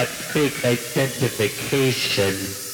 I got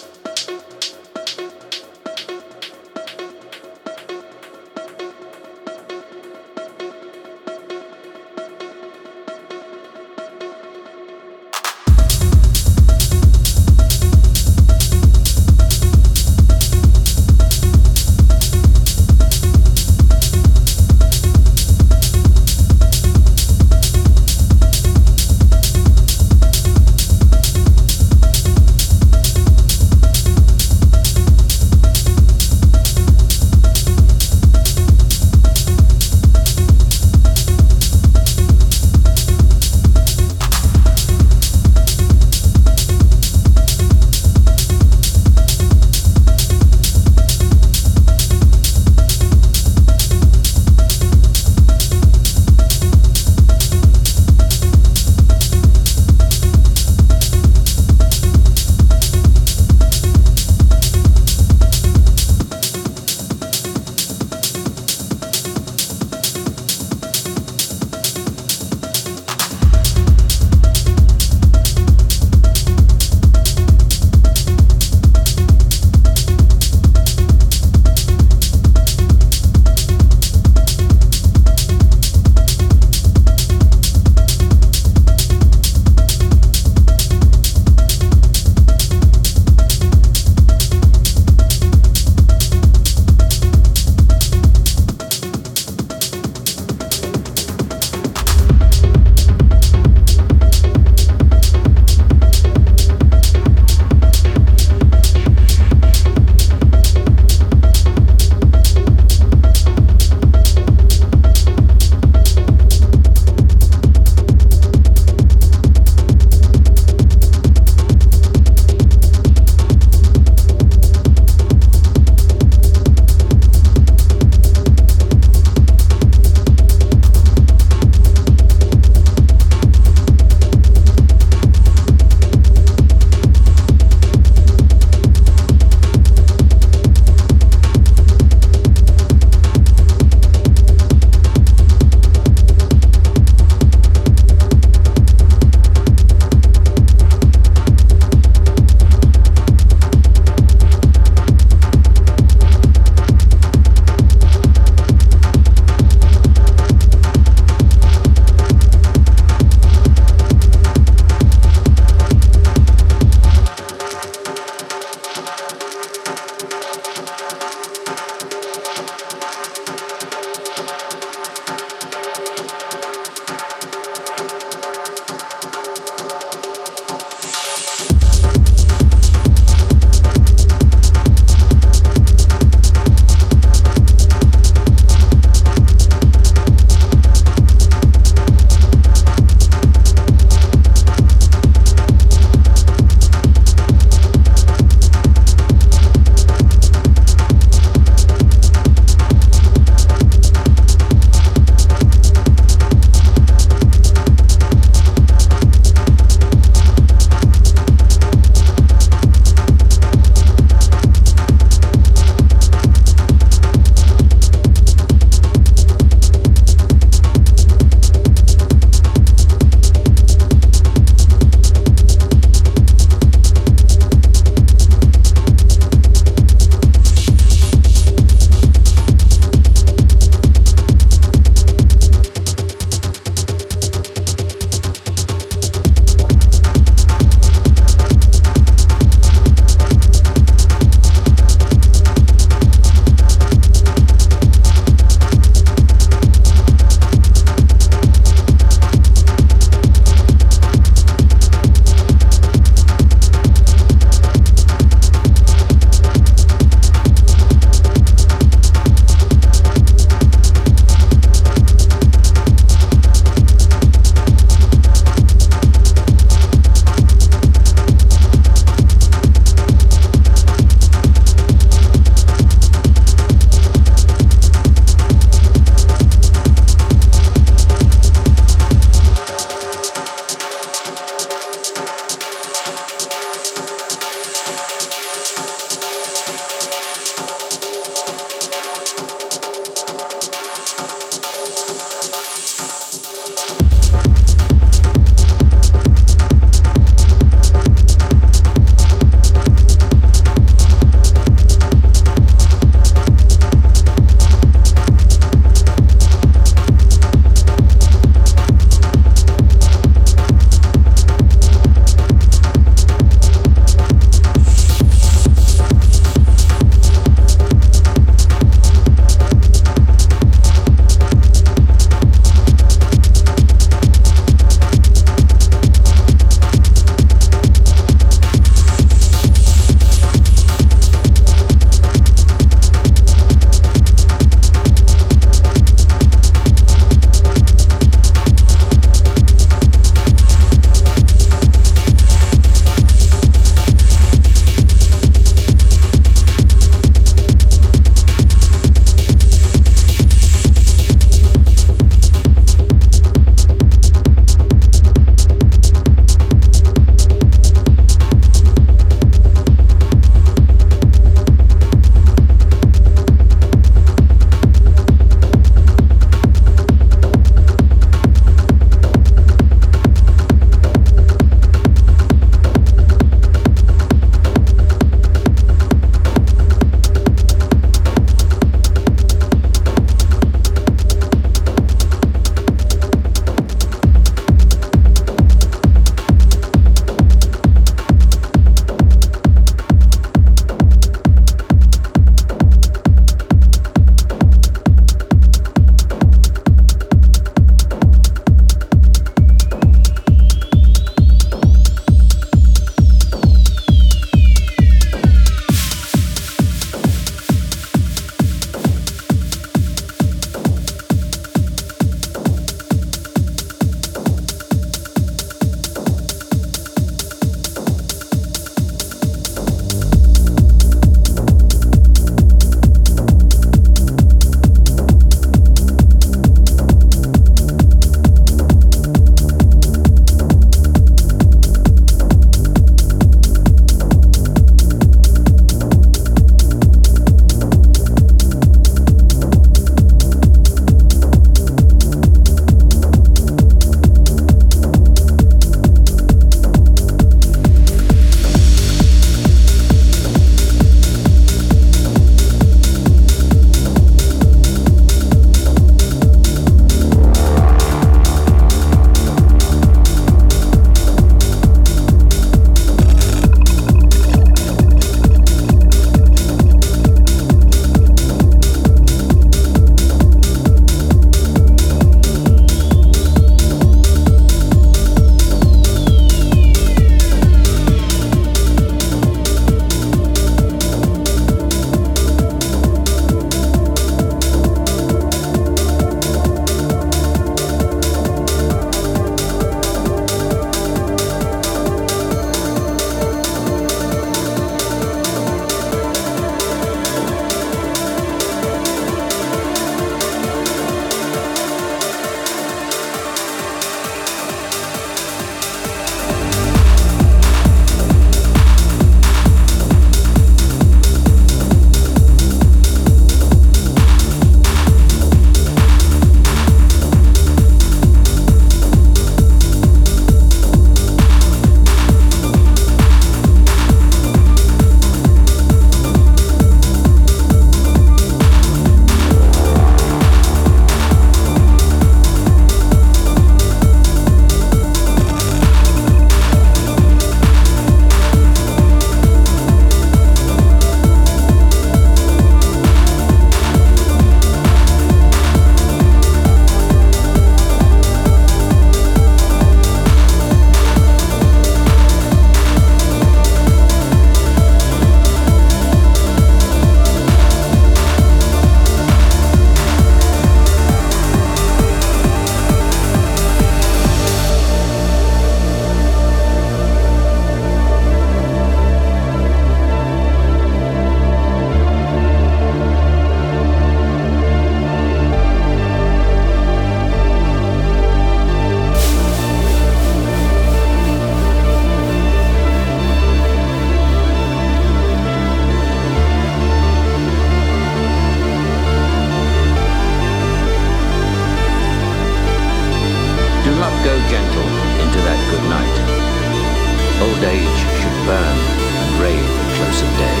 of day.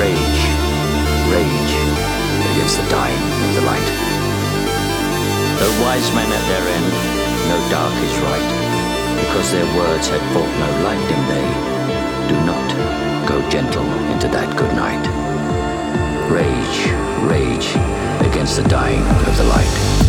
Rage, rage against the dying of the light. Though wise men at their end, no dark is right, because their words had brought no lightning they. Do not go gentle into that good night. Rage, rage against the dying of the light.